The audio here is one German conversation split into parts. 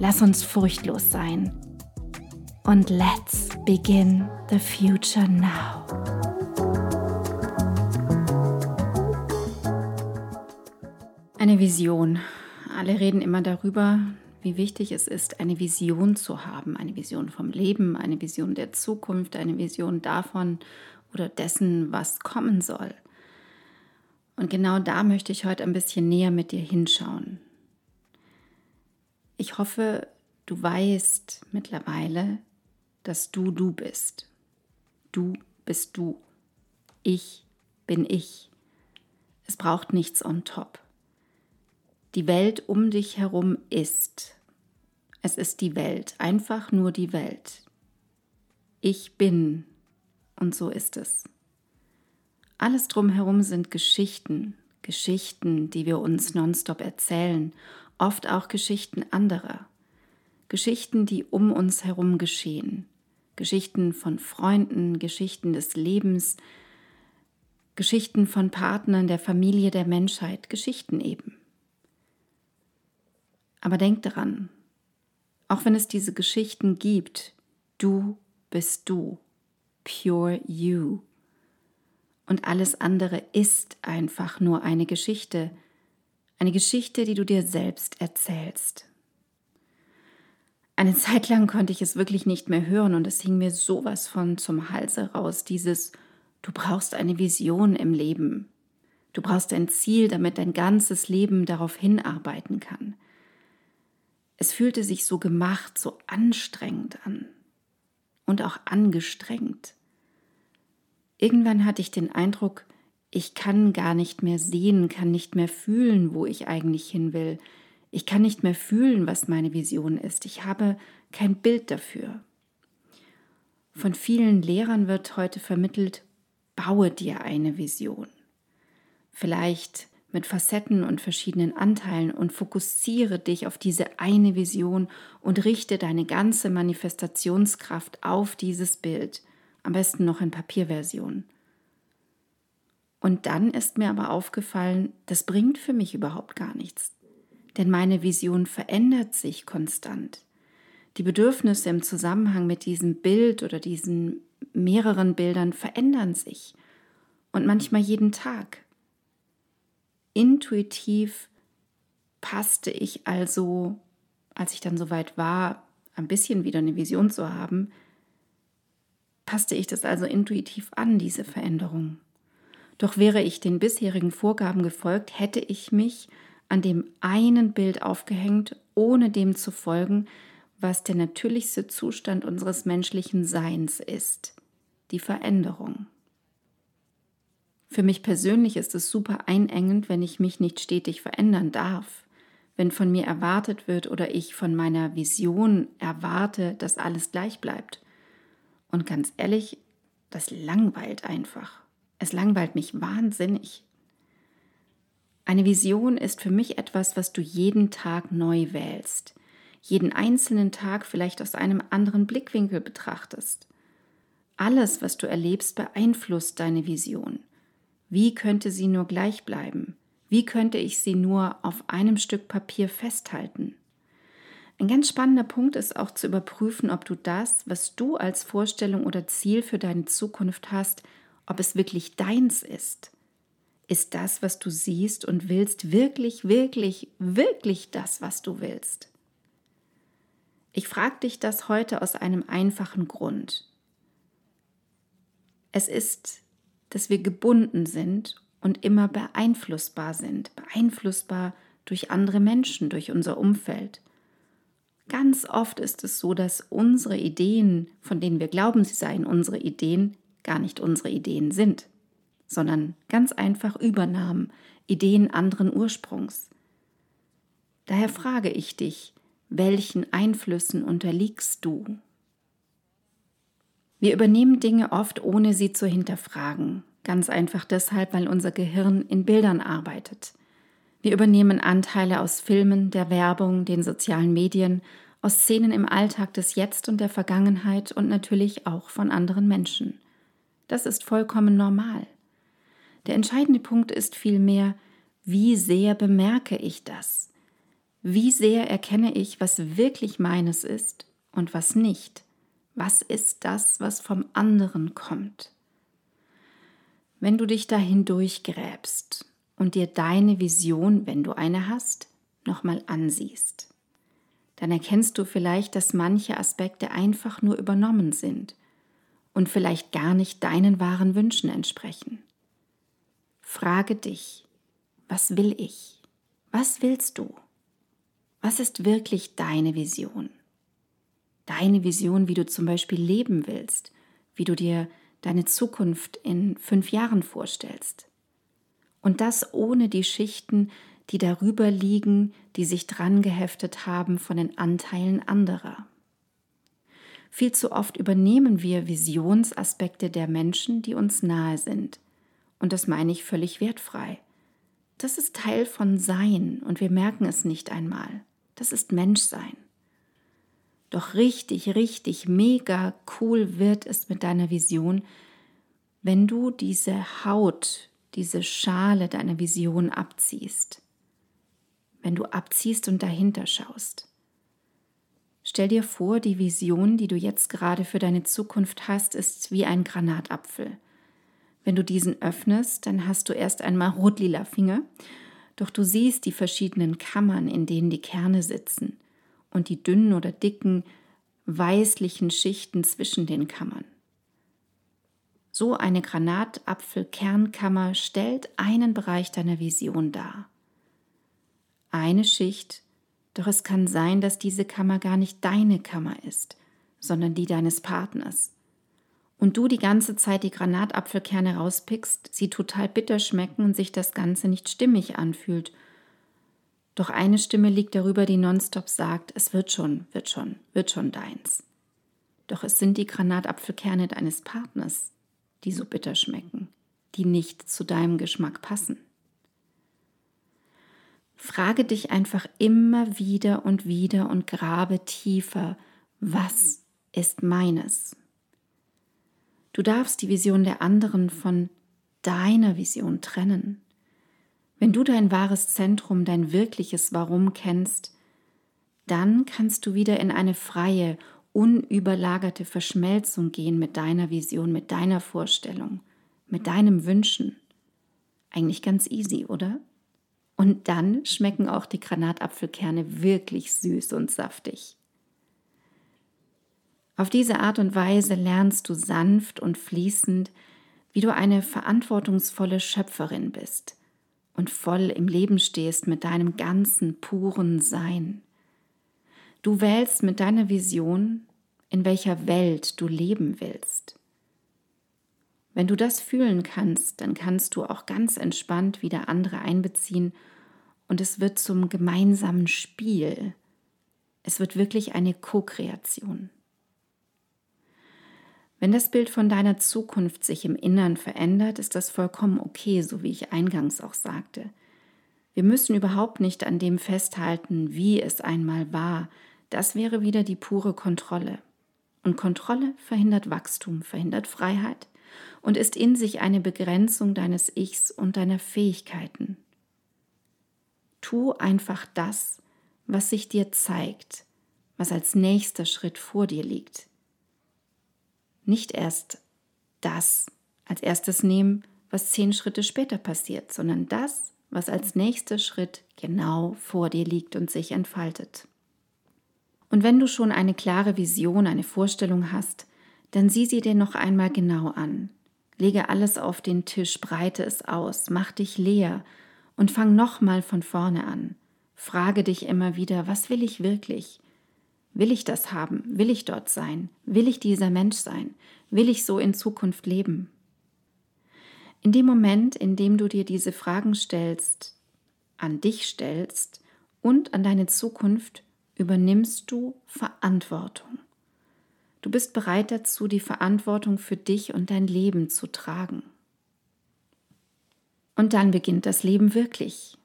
Lass uns furchtlos sein. Und let's begin the future now. Eine Vision. Alle reden immer darüber, wie wichtig es ist, eine Vision zu haben. Eine Vision vom Leben, eine Vision der Zukunft, eine Vision davon oder dessen, was kommen soll. Und genau da möchte ich heute ein bisschen näher mit dir hinschauen. Ich hoffe, du weißt mittlerweile, dass du du bist. Du bist du. Ich bin ich. Es braucht nichts on top. Die Welt um dich herum ist. Es ist die Welt, einfach nur die Welt. Ich bin und so ist es. Alles drumherum sind Geschichten, Geschichten, die wir uns nonstop erzählen oft auch Geschichten anderer, Geschichten, die um uns herum geschehen, Geschichten von Freunden, Geschichten des Lebens, Geschichten von Partnern der Familie der Menschheit, Geschichten eben. Aber denk daran, auch wenn es diese Geschichten gibt, du bist du, pure you. Und alles andere ist einfach nur eine Geschichte, eine Geschichte, die du dir selbst erzählst. Eine Zeit lang konnte ich es wirklich nicht mehr hören und es hing mir sowas von zum Halse raus, dieses Du brauchst eine Vision im Leben. Du brauchst ein Ziel, damit dein ganzes Leben darauf hinarbeiten kann. Es fühlte sich so gemacht, so anstrengend an und auch angestrengt. Irgendwann hatte ich den Eindruck, ich kann gar nicht mehr sehen, kann nicht mehr fühlen, wo ich eigentlich hin will. Ich kann nicht mehr fühlen, was meine Vision ist. Ich habe kein Bild dafür. Von vielen Lehrern wird heute vermittelt, baue dir eine Vision. Vielleicht mit Facetten und verschiedenen Anteilen und fokussiere dich auf diese eine Vision und richte deine ganze Manifestationskraft auf dieses Bild, am besten noch in Papierversion. Und dann ist mir aber aufgefallen, das bringt für mich überhaupt gar nichts. Denn meine Vision verändert sich konstant. Die Bedürfnisse im Zusammenhang mit diesem Bild oder diesen mehreren Bildern verändern sich. Und manchmal jeden Tag. Intuitiv passte ich also, als ich dann soweit war, ein bisschen wieder eine Vision zu haben, passte ich das also intuitiv an, diese Veränderung. Doch wäre ich den bisherigen Vorgaben gefolgt, hätte ich mich an dem einen Bild aufgehängt, ohne dem zu folgen, was der natürlichste Zustand unseres menschlichen Seins ist, die Veränderung. Für mich persönlich ist es super einengend, wenn ich mich nicht stetig verändern darf, wenn von mir erwartet wird oder ich von meiner Vision erwarte, dass alles gleich bleibt. Und ganz ehrlich, das langweilt einfach. Es langweilt mich wahnsinnig. Eine Vision ist für mich etwas, was du jeden Tag neu wählst, jeden einzelnen Tag vielleicht aus einem anderen Blickwinkel betrachtest. Alles, was du erlebst, beeinflusst deine Vision. Wie könnte sie nur gleich bleiben? Wie könnte ich sie nur auf einem Stück Papier festhalten? Ein ganz spannender Punkt ist auch zu überprüfen, ob du das, was du als Vorstellung oder Ziel für deine Zukunft hast, ob es wirklich deins ist. Ist das, was du siehst und willst, wirklich, wirklich, wirklich das, was du willst? Ich frage dich das heute aus einem einfachen Grund. Es ist, dass wir gebunden sind und immer beeinflussbar sind, beeinflussbar durch andere Menschen, durch unser Umfeld. Ganz oft ist es so, dass unsere Ideen, von denen wir glauben, sie seien unsere Ideen, gar nicht unsere Ideen sind, sondern ganz einfach Übernahmen, Ideen anderen Ursprungs. Daher frage ich dich, welchen Einflüssen unterliegst du? Wir übernehmen Dinge oft, ohne sie zu hinterfragen, ganz einfach deshalb, weil unser Gehirn in Bildern arbeitet. Wir übernehmen Anteile aus Filmen, der Werbung, den sozialen Medien, aus Szenen im Alltag des Jetzt und der Vergangenheit und natürlich auch von anderen Menschen. Das ist vollkommen normal. Der entscheidende Punkt ist vielmehr, wie sehr bemerke ich das? Wie sehr erkenne ich, was wirklich meines ist und was nicht? Was ist das, was vom anderen kommt? Wenn du dich dahin durchgräbst und dir deine Vision, wenn du eine hast, nochmal ansiehst, dann erkennst du vielleicht, dass manche Aspekte einfach nur übernommen sind und vielleicht gar nicht deinen wahren Wünschen entsprechen. Frage dich, was will ich? Was willst du? Was ist wirklich deine Vision? Deine Vision, wie du zum Beispiel leben willst, wie du dir deine Zukunft in fünf Jahren vorstellst. Und das ohne die Schichten, die darüber liegen, die sich dran geheftet haben von den Anteilen anderer. Viel zu oft übernehmen wir Visionsaspekte der Menschen, die uns nahe sind. Und das meine ich völlig wertfrei. Das ist Teil von Sein und wir merken es nicht einmal. Das ist Menschsein. Doch richtig, richtig, mega cool wird es mit deiner Vision, wenn du diese Haut, diese Schale deiner Vision abziehst. Wenn du abziehst und dahinter schaust. Stell dir vor, die Vision, die du jetzt gerade für deine Zukunft hast, ist wie ein Granatapfel. Wenn du diesen öffnest, dann hast du erst einmal rotlila Finger, doch du siehst die verschiedenen Kammern, in denen die Kerne sitzen und die dünnen oder dicken, weißlichen Schichten zwischen den Kammern. So eine Granatapfelkernkammer stellt einen Bereich deiner Vision dar. Eine Schicht, doch es kann sein, dass diese Kammer gar nicht deine Kammer ist, sondern die deines Partners. Und du die ganze Zeit die Granatapfelkerne rauspickst, sie total bitter schmecken und sich das Ganze nicht stimmig anfühlt doch eine Stimme liegt darüber, die nonstop sagt, es wird schon, wird schon, wird schon deins. Doch es sind die Granatapfelkerne deines Partners, die so bitter schmecken, die nicht zu deinem Geschmack passen. Frage dich einfach immer wieder und wieder und grabe tiefer, was ist meines? Du darfst die Vision der anderen von deiner Vision trennen. Wenn du dein wahres Zentrum, dein wirkliches Warum kennst, dann kannst du wieder in eine freie, unüberlagerte Verschmelzung gehen mit deiner Vision, mit deiner Vorstellung, mit deinem Wünschen. Eigentlich ganz easy, oder? Und dann schmecken auch die Granatapfelkerne wirklich süß und saftig. Auf diese Art und Weise lernst du sanft und fließend, wie du eine verantwortungsvolle Schöpferin bist – und voll im Leben stehst mit deinem ganzen puren Sein. Du wählst mit deiner Vision, in welcher Welt du leben willst. Wenn du das fühlen kannst, dann kannst du auch ganz entspannt wieder andere einbeziehen und es wird zum gemeinsamen Spiel. Es wird wirklich eine Co-Kreation. Wenn das Bild von deiner Zukunft sich im Innern verändert, ist das vollkommen okay, so wie ich eingangs auch sagte. Wir müssen überhaupt nicht an dem festhalten, wie es einmal war. Das wäre wieder die pure Kontrolle. Und Kontrolle verhindert Wachstum, verhindert Freiheit und ist in sich eine Begrenzung deines Ichs und deiner Fähigkeiten. Tu einfach das, was sich dir zeigt, was als nächster Schritt vor dir liegt nicht erst das als erstes nehmen, was zehn Schritte später passiert, sondern das, was als nächster Schritt genau vor dir liegt und sich entfaltet. Und wenn du schon eine klare Vision, eine Vorstellung hast, dann sieh sie dir noch einmal genau an. Lege alles auf den Tisch, breite es aus, mach dich leer und fang nochmal von vorne an. Frage dich immer wieder, was will ich wirklich? Will ich das haben? Will ich dort sein? Will ich dieser Mensch sein? Will ich so in Zukunft leben? In dem Moment, in dem du dir diese Fragen stellst, an dich stellst und an deine Zukunft, übernimmst du Verantwortung. Du bist bereit dazu, die Verantwortung für dich und dein Leben zu tragen. Und dann beginnt das Leben wirklich.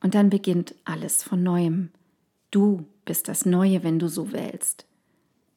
Und dann beginnt alles von neuem. Du bist das Neue, wenn du so wählst,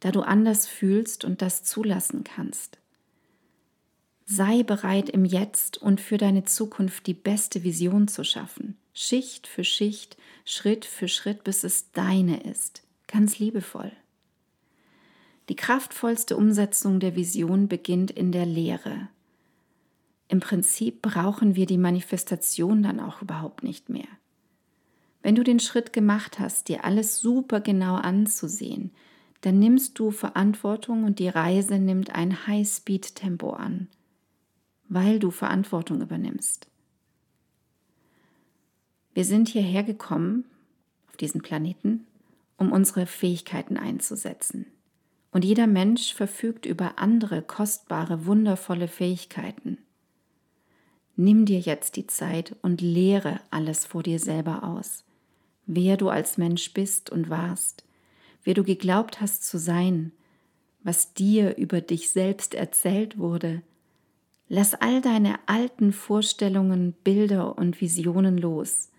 da du anders fühlst und das zulassen kannst. Sei bereit, im Jetzt und für deine Zukunft die beste Vision zu schaffen, Schicht für Schicht, Schritt für Schritt, bis es deine ist, ganz liebevoll. Die kraftvollste Umsetzung der Vision beginnt in der Lehre. Im Prinzip brauchen wir die Manifestation dann auch überhaupt nicht mehr. Wenn du den Schritt gemacht hast, dir alles super genau anzusehen, dann nimmst du Verantwortung und die Reise nimmt ein High-Speed-Tempo an, weil du Verantwortung übernimmst. Wir sind hierher gekommen, auf diesen Planeten, um unsere Fähigkeiten einzusetzen. Und jeder Mensch verfügt über andere, kostbare, wundervolle Fähigkeiten. Nimm dir jetzt die Zeit und lehre alles vor dir selber aus wer du als Mensch bist und warst, wer du geglaubt hast zu sein, was dir über dich selbst erzählt wurde. Lass all deine alten Vorstellungen, Bilder und Visionen los.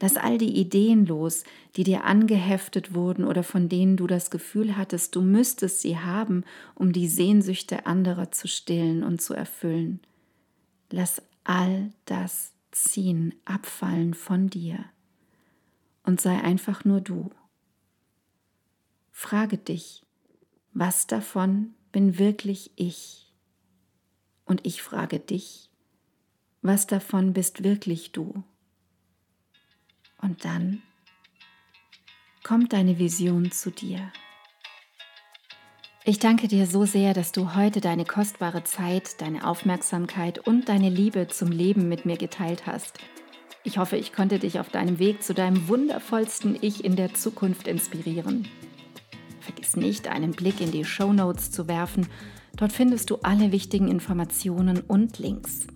Lass all die Ideen los, die dir angeheftet wurden oder von denen du das Gefühl hattest, du müsstest sie haben, um die Sehnsüchte anderer zu stillen und zu erfüllen. Lass all das ziehen, abfallen von dir und sei einfach nur du. Frage dich, was davon bin wirklich ich? Und ich frage dich, was davon bist wirklich du? Und dann kommt deine Vision zu dir. Ich danke dir so sehr, dass du heute deine kostbare Zeit, deine Aufmerksamkeit und deine Liebe zum Leben mit mir geteilt hast. Ich hoffe, ich konnte dich auf deinem Weg zu deinem wundervollsten Ich in der Zukunft inspirieren. Vergiss nicht, einen Blick in die Show Notes zu werfen. Dort findest du alle wichtigen Informationen und Links.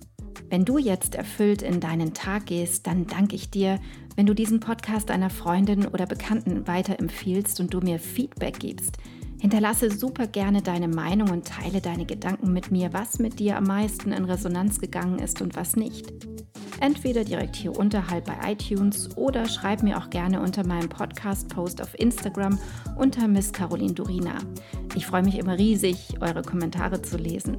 Wenn du jetzt erfüllt in deinen Tag gehst, dann danke ich dir, wenn du diesen Podcast einer Freundin oder Bekannten weiterempfiehlst und du mir Feedback gibst. Hinterlasse super gerne deine Meinung und teile deine Gedanken mit mir, was mit dir am meisten in Resonanz gegangen ist und was nicht. Entweder direkt hier unterhalb bei iTunes oder schreib mir auch gerne unter meinem Podcast-Post auf Instagram unter Miss Caroline Durina. Ich freue mich immer riesig, eure Kommentare zu lesen.